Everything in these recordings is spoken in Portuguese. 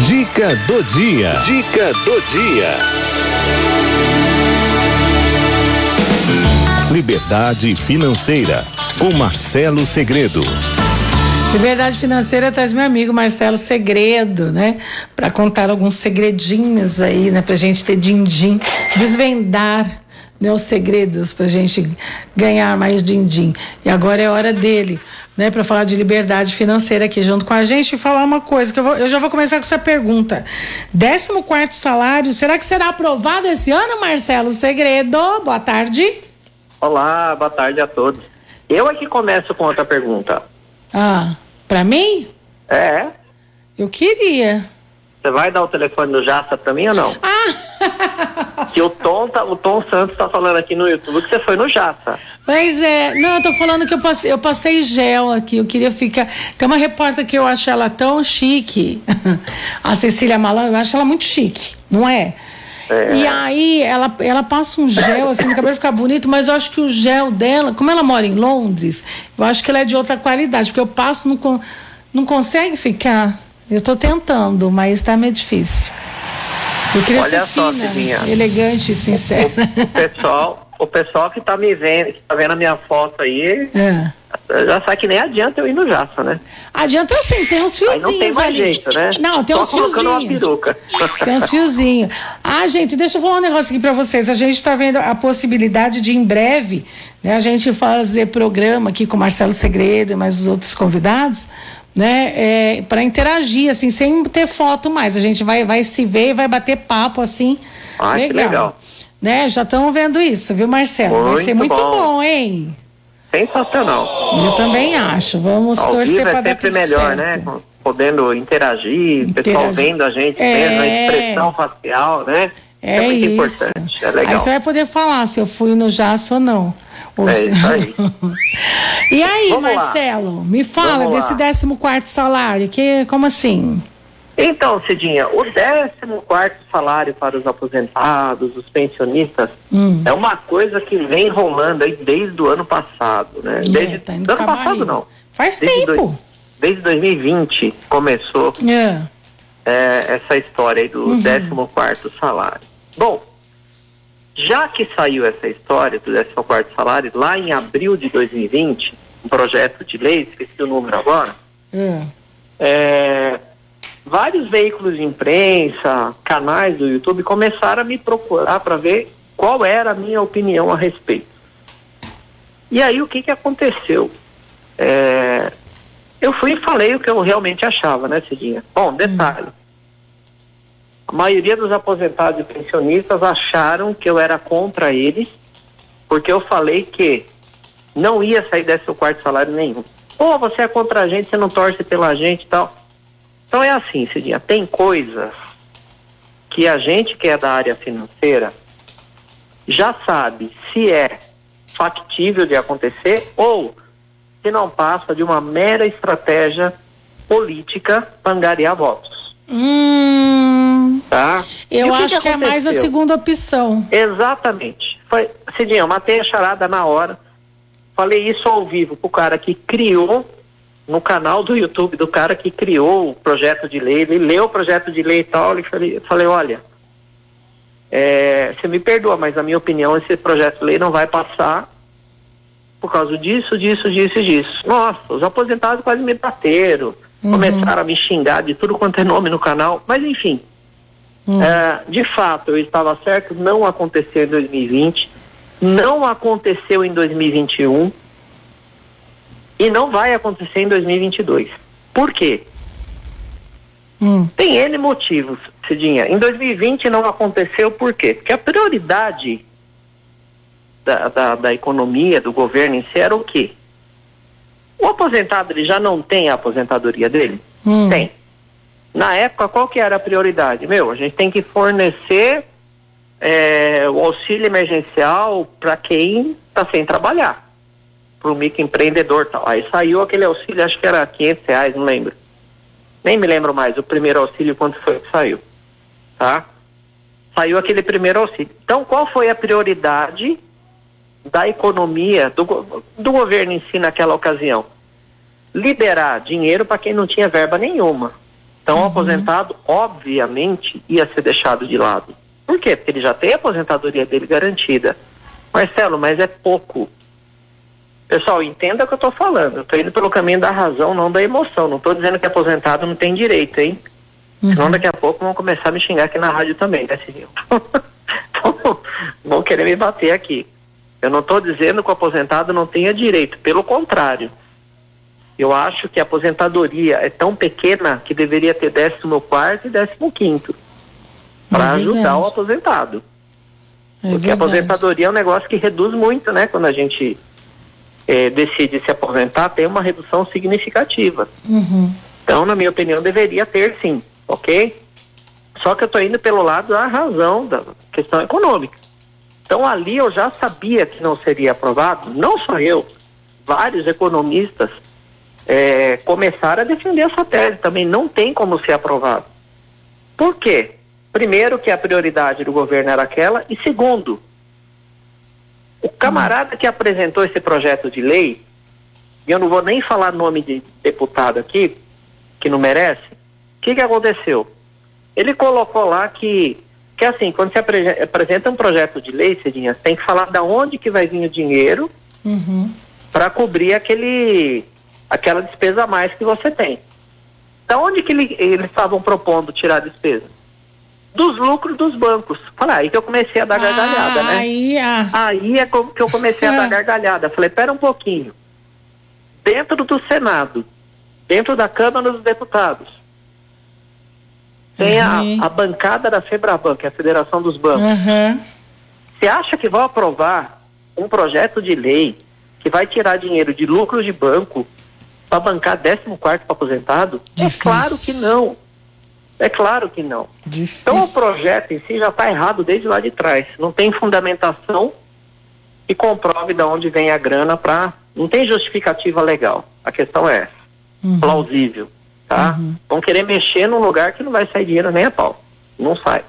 Dica do dia. Dica do dia. Liberdade financeira com Marcelo Segredo. Liberdade Financeira traz meu amigo Marcelo Segredo, né? Para contar alguns segredinhos aí, né? Pra gente ter din-din, desvendar né, os segredos pra gente ganhar mais din-din. E agora é hora dele, né? Para falar de liberdade financeira aqui junto com a gente e falar uma coisa, que eu, vou, eu já vou começar com essa pergunta. 14 quarto salário, será que será aprovado esse ano, Marcelo Segredo? Boa tarde. Olá, boa tarde a todos. Eu aqui começo com outra pergunta. Ah, para mim? É? Eu queria. Você vai dar o telefone do Jassa pra mim ou não? Ah! que o Tom, tá, o Tom Santos tá falando aqui no YouTube que você foi no Jassa. Pois é, não, eu tô falando que eu passei, eu passei gel aqui, eu queria ficar. Tem uma repórter que eu acho ela tão chique, a Cecília Malan, eu acho ela muito chique, não é? É. E aí ela, ela passa um gel assim no cabelo ficar bonito, mas eu acho que o gel dela, como ela mora em Londres, eu acho que ela é de outra qualidade, porque eu passo não, con- não consegue ficar. Eu tô tentando, mas tá meio difícil. Eu queria Olha ser só, fina, Cidinha. elegante e sincera. O pessoal, o pessoal que tá me vendo, que tá vendo a minha foto aí, É. já sabe que nem adianta eu ir no Jassa, né? Adianta sim, tem uns Aí fiozinhos não tem mais ali. jeito, né? Não, tem Só uns colocando uma fiozinhos. peruca. Tem uns fiozinhos. Ah, gente, deixa eu falar um negócio aqui pra vocês. A gente tá vendo a possibilidade de, em breve, né, a gente fazer programa aqui com o Marcelo Segredo e mais os outros convidados, né, é, para interagir, assim, sem ter foto mais. A gente vai, vai se ver e vai bater papo, assim. Ah, que legal. Né, já estamos vendo isso, viu, Marcelo? vai ser Muito muito bom. bom, hein? Sensacional. Eu também acho. Vamos Ao torcer para é dar tudo melhor, certo. né? Podendo interagir, o pessoal vendo a gente É. mesmo, a expressão facial, né? É, muito isso. importante, é Aí legal. você vai poder falar se eu fui no Jaço ou não. Ou É isso aí. e aí, Vamos lá. Marcelo, me fala Vamos desse lá. 14 quarto salário, que como assim? Então, Cidinha, o 14 salário para os aposentados, os pensionistas, Hum. é uma coisa que vem rolando aí desde o ano passado, né? Desde É, tá indo do ano passado não. Faz Desde tempo. dois- desde 2020 começou É. é, essa história aí do Uhum. 14 salário. Bom, já que saiu essa história do 14 salário, lá em abril de 2020, um projeto de lei, esqueci o número agora, É. é, vários veículos de imprensa, canais do YouTube começaram a me procurar para ver qual era a minha opinião a respeito. E aí o que, que aconteceu? É, eu fui e falei o que eu realmente achava, né, Cidinha? Bom, detalhe. A maioria dos aposentados e pensionistas acharam que eu era contra eles, porque eu falei que não ia sair desse quarto salário nenhum. Pô, você é contra a gente, você não torce pela gente e tal. Então é assim, Cidinha, tem coisas que a gente que é da área financeira já sabe se é factível de acontecer ou se não passa de uma mera estratégia política para angariar votos, Hum, tá? Eu o acho que, é mais a segunda opção. Exatamente. Foi, Cidinha, eu matei a charada na hora. Falei isso ao vivo pro cara que criou no canal do YouTube do cara que criou o projeto de lei. Ele leu o projeto de lei e tal. E falei, falei olha, é, você me perdoa, mas na minha opinião esse projeto de lei não vai passar por causa disso, disso, disso e disso. Nossa, os aposentados quase me bateram. Começaram a me xingar de tudo quanto é nome no canal. Mas enfim, é, de fato, eu estava certo, não aconteceu em 2020, não aconteceu em 2021 e não vai acontecer em 2022. Por quê? Hum. Tem N motivos, Cidinha. Em 2020 não aconteceu por quê? Porque a prioridade da, da, da economia, do governo em si era o quê? O aposentado ele já não tem a aposentadoria dele? Hum. Tem. Na época, qual que era a prioridade? Meu, a gente tem que fornecer é, o auxílio emergencial para quem está sem trabalhar, para o microempreendedor tal. Aí saiu aquele auxílio, acho que era 500 reais, não lembro. Nem me lembro mais o primeiro auxílio, quanto foi que saiu. Tá? Saiu aquele primeiro auxílio. Então, qual foi a prioridade da economia, do, do governo em si naquela ocasião? Liberar dinheiro para quem não tinha verba nenhuma. Então, o aposentado, obviamente, ia ser deixado de lado. Por quê? Porque ele já tem a aposentadoria dele garantida. Marcelo, mas é pouco. Pessoal, entenda o que eu estou falando. Eu estou indo pelo caminho da razão, não da emoção. Não estou dizendo que aposentado não tem direito, hein? Senão daqui a pouco vão começar a me xingar aqui na rádio também, né, Cirilo? então, vão querer me bater aqui. Eu não estou dizendo que o aposentado não tenha direito, pelo contrário. Eu acho que a aposentadoria é tão pequena que deveria ter 14 e 15 para É ajudar o aposentado. É Porque a verdade. aposentadoria é um negócio que reduz muito, né? Quando a gente eh, decide se aposentar, tem uma redução significativa. Uhum. Então, na minha opinião, deveria ter sim, ok? Só que eu estou indo pelo lado da razão da questão econômica. Então, ali eu já sabia que não seria aprovado, não só eu, vários economistas eh, começaram a defender essa tese também. Não tem como ser aprovado. Por quê? Primeiro, que a prioridade do governo era aquela, e segundo, o camarada que apresentou esse projeto de lei, e eu não vou nem falar nome de deputado aqui, que não merece, o que, que aconteceu? Ele colocou lá que, que assim, quando você apre- apresenta um projeto de lei, Cidinha, você tem que falar da onde que vai vir o dinheiro Uhum. para cobrir aquele, aquela despesa a mais que você tem. Da onde que ele- eles estavam propondo tirar a despesa? Dos lucros dos bancos. Fala, aí que eu comecei a dar gargalhada, ah, né? Aí, ah, Aí é que eu comecei a Ah. dar gargalhada. Falei, pera um pouquinho. Dentro do Senado, dentro da Câmara dos Deputados, tem a, Uhum. a bancada da FEBRABAN, que é a Federação dos Bancos. Você acha que vão aprovar um projeto de lei que vai tirar dinheiro de lucros de banco para bancar 14 para aposentado? Difícil. É claro que não. É claro que não. Difícil. Então o projeto em si já está errado desde lá de trás. Não tem fundamentação que comprove de onde vem a grana para. Não tem justificativa legal. A questão é essa. Uhum. Plausível. Tá? Vão querer mexer num lugar que não vai sair dinheiro nem a pau. Não sai.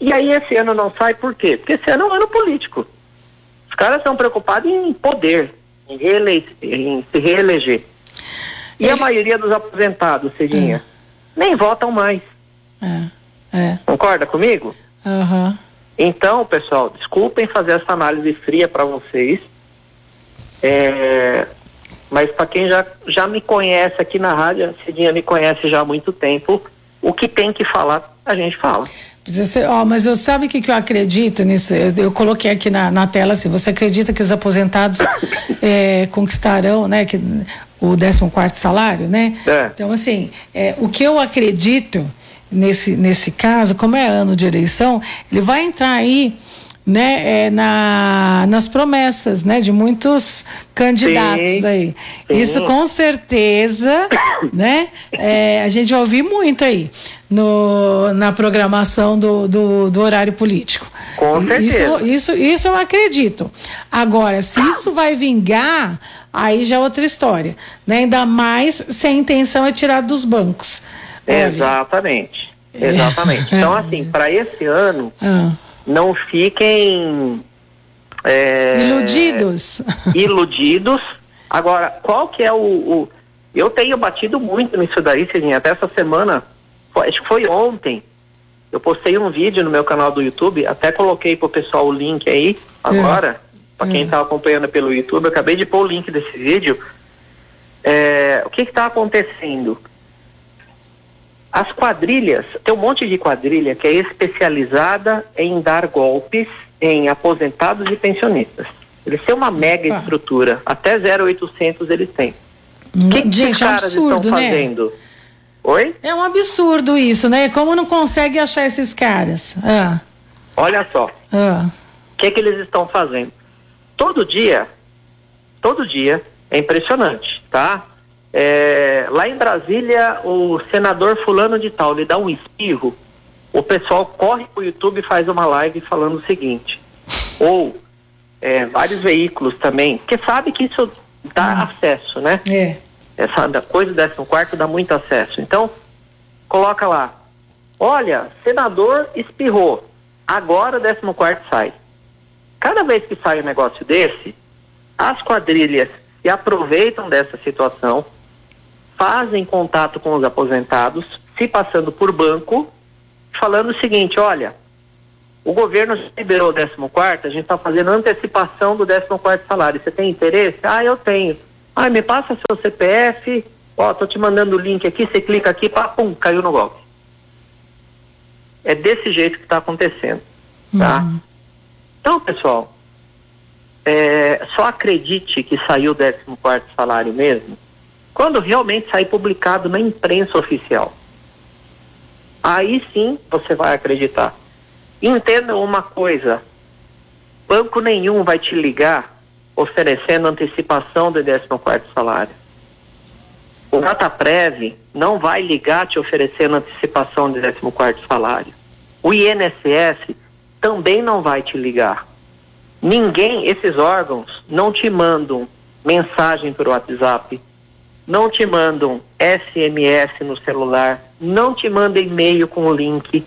E aí esse ano não sai por quê? Porque esse ano é um ano político. Os caras estão preocupados em poder, em, reele- em se reeleger. E a maioria dos aposentados, Cidinha, nem votam mais. É, é. Concorda comigo? Aham. Então, pessoal, desculpem fazer essa análise fria para vocês. É, mas para quem já, já me conhece aqui na rádio, a Cidinha me conhece já há muito tempo, o que tem que falar, a gente fala. Ser- ó, mas eu sabe o que, que eu acredito nisso? Eu, eu coloquei aqui na, na tela assim, você acredita que os aposentados eh, conquistarão, né, que, o 14 salário, né? É. Então, assim, eh, o que eu acredito nesse, nesse caso, como é ano de eleição, ele vai entrar aí né, eh, na, nas promessas né, de muitos candidatos Sim, aí. sim. Isso com certeza, né? é, a gente vai ouvir muito aí no, na programação do, do, do horário político. Com certeza. Isso, isso, isso eu acredito. Agora, se isso vai vingar, aí já é outra história. Né? Ainda mais se a intenção é tirar dos bancos. Olha, Exatamente. Exatamente. Então, assim, para esse ano, ah, não fiquem é, iludidos. iludidos. Agora, qual que é o, o- Eu tenho batido muito nisso daí, Cidinha. Até essa semana, foi- acho que foi ontem, eu postei um vídeo no meu canal do YouTube, até coloquei pro pessoal o link aí, agora, para quem está acompanhando pelo YouTube, eu acabei de pôr o link desse vídeo. É, o que está acontecendo? As quadrilhas, tem um monte de quadrilha que é especializada em dar golpes em aposentados e pensionistas. Eles têm uma mega Opa. estrutura, até 0800 eles têm. O que, que esses é caras absurdo, estão né? fazendo? Oi? É um absurdo isso, né? Como não consegue achar esses caras? Ah, Olha só, ah, o que, que eles estão fazendo? Todo dia, todo dia, é impressionante, tá? É, lá em Brasília, o senador fulano de tal, ele dá um espirro, o pessoal corre pro YouTube e faz uma live falando o seguinte. Ou é, vários veículos também, porque sabe que isso dá acesso, né? é. essa da- coisa do décimo quarto dá muito acesso. Então, coloca lá. Olha, senador espirrou. Agora o décimo quarto sai. Cada vez que sai um negócio desse, as quadrilhas se aproveitam dessa situação, fazem contato com os aposentados, se passando por banco, falando o seguinte, olha, o governo liberou o 14 a gente está fazendo antecipação do 14 salário. Você tem interesse? Ah, eu tenho. Ah, me passa seu CPF, ó, tô te mandando o link aqui, você clica aqui, pá, pum, caiu no golpe. É desse jeito que está acontecendo, tá? Uhum. Então, pessoal, é, só acredite que saiu o 14 salário mesmo quando realmente sair publicado na imprensa oficial. Aí sim você vai acreditar. Entenda uma coisa: banco nenhum vai te ligar oferecendo antecipação do 14 salário. O Dataprev não vai ligar te oferecendo antecipação do 14 salário. O INSS também não vai te ligar. Ninguém, esses órgãos, não te mandam mensagem pelo WhatsApp, não te mandam SMS no celular, não te mandam e-mail com o link.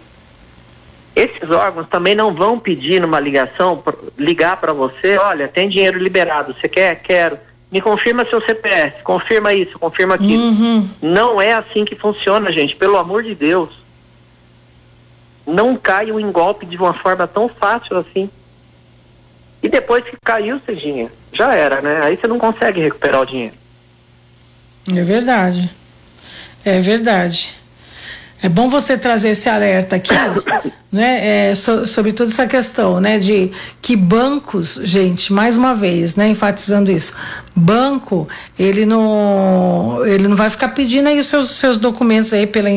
Esses órgãos também não vão pedir numa ligação, ligar para você, olha, tem dinheiro liberado, você quer? Quero. Me confirma seu CPF, confirma isso, confirma aquilo. Uhum. Não é assim que funciona, gente, pelo amor de Deus. Não caiam em golpe de uma forma tão fácil assim. E depois que caiu, Cidinha, já era, né? Aí você não consegue recuperar o dinheiro. É verdade. É verdade. É bom você trazer esse alerta aqui, né, é, so, sobre toda essa questão, né, de que bancos, gente, mais uma vez, né, enfatizando isso, banco, ele não, ele não vai ficar pedindo aí os seus, seus documentos aí pela,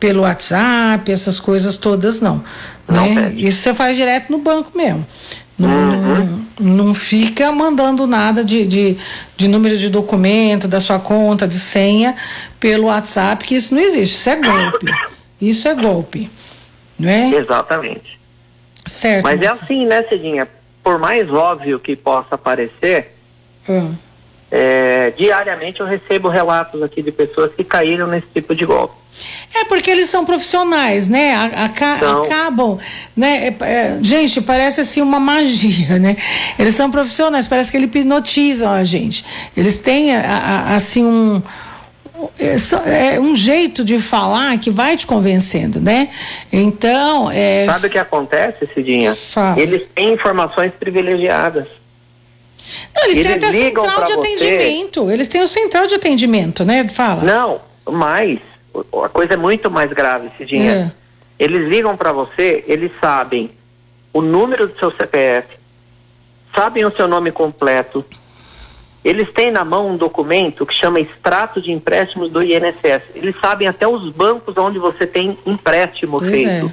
pelo WhatsApp, essas coisas todas, não. não né? Isso você faz direto no banco mesmo. Não, uhum. não, fica mandando nada de, de, de, número de documento, da sua conta, de senha, pelo WhatsApp, que isso não existe. Isso é golpe. Isso é golpe. Não é? Exatamente. Certo. Mas é assim, né, Cidinha? Por mais óbvio que possa parecer, hum. É, diariamente eu recebo relatos aqui de pessoas que caíram nesse tipo de golpe. É porque eles são profissionais, né? Aca então... Acabam, né? É, é, gente, parece assim uma magia, né? Eles são profissionais, parece que eles hipnotizam a gente. Eles têm a, a, assim um é, é um jeito de falar que vai te convencendo, né? Então, é... sabe o que acontece, Cidinha? Fala. Eles têm informações privilegiadas. Não, eles, eles têm até central de atendimento. Eles têm o central de atendimento, né? Fala. Não, mais a coisa é muito mais grave, Cidinha. É. Eles ligam para você, eles sabem o número do seu CPF, sabem o seu nome completo. Eles têm na mão um documento que chama extrato de empréstimos do INSS. Eles sabem até os bancos onde você tem empréstimo pois feito.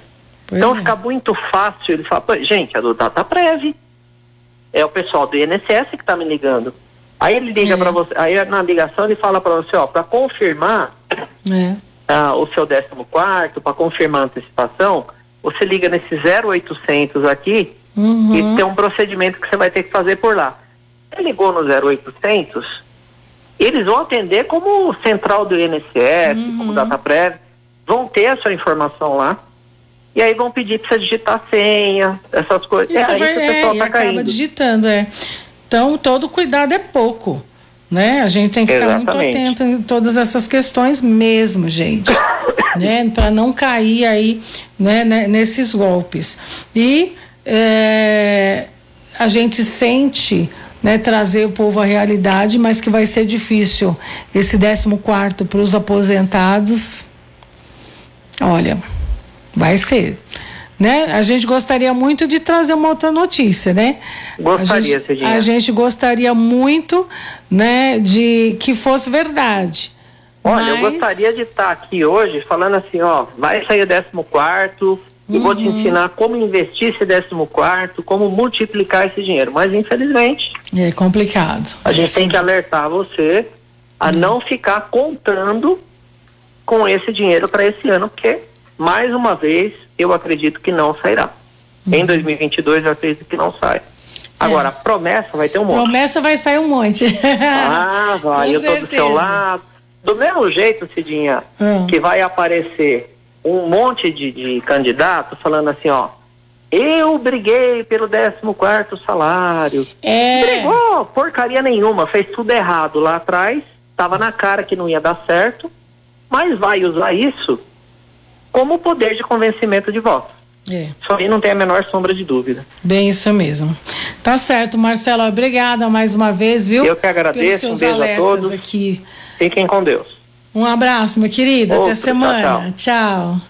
É. Então é. fica muito fácil. Eles falam, gente, a do Dataprev. É o pessoal do INSS que está me ligando. Aí ele liga é. para você, aí na ligação ele fala para você, ó, para confirmar, é ah, o seu 14 para confirmar a antecipação, você liga nesse 0800 aqui uhum. e tem um procedimento que você vai ter que fazer por lá. Você ligou no 0800, eles vão atender como central do INSS, uhum. como DataPrev, vão ter a sua informação lá. E aí vão pedir para você digitar senha, essas coisas. Isso é aí vai, que o pessoal é, tá acaba caindo. digitando, é. Então, todo cuidado é pouco. Né? A gente tem que Exatamente. ficar muito atento em todas essas questões mesmo, gente. né? Para não cair aí né, né, nesses golpes. E é, a gente sente né, trazer o povo à realidade, mas que vai ser difícil. Esse 14 quarto para os aposentados, olha, vai ser né? A gente gostaria muito de trazer uma outra notícia, né? Gostaria, a gente, a gente gostaria muito, né, de que fosse verdade. Olha, mas... eu gostaria de estar aqui hoje falando assim, ó, vai sair o 14 quarto e uhum. vou te uhum. ensinar como investir esse 14 quarto, como multiplicar esse dinheiro. Mas infelizmente é complicado. A gente tem que alertar você a uhum. não ficar contando com esse dinheiro para esse ano, porque mais uma vez eu acredito que não sairá. Uhum. Em 2022 eu acredito que não sai. Agora, é. promessa vai ter um monte. Promessa vai sair um monte. ah, vai, eu certeza. tô do seu lado. Do mesmo jeito, Cidinha, uhum. que vai aparecer um monte de, de candidatos falando assim, ó, eu briguei pelo 14 salário. É. Brigou, porcaria nenhuma, fez tudo errado lá atrás, estava na cara que não ia dar certo, mas vai usar isso como poder de convencimento de votos. É. Isso aí não tem a menor sombra de dúvida. Bem, isso mesmo. Tá certo, Marcelo. Obrigada mais uma vez, viu? Eu que agradeço. Pelos seus um beijo a todos. aqui. Fiquem com Deus. Um abraço, meu querido. Outro, Até semana. tchau. tchau.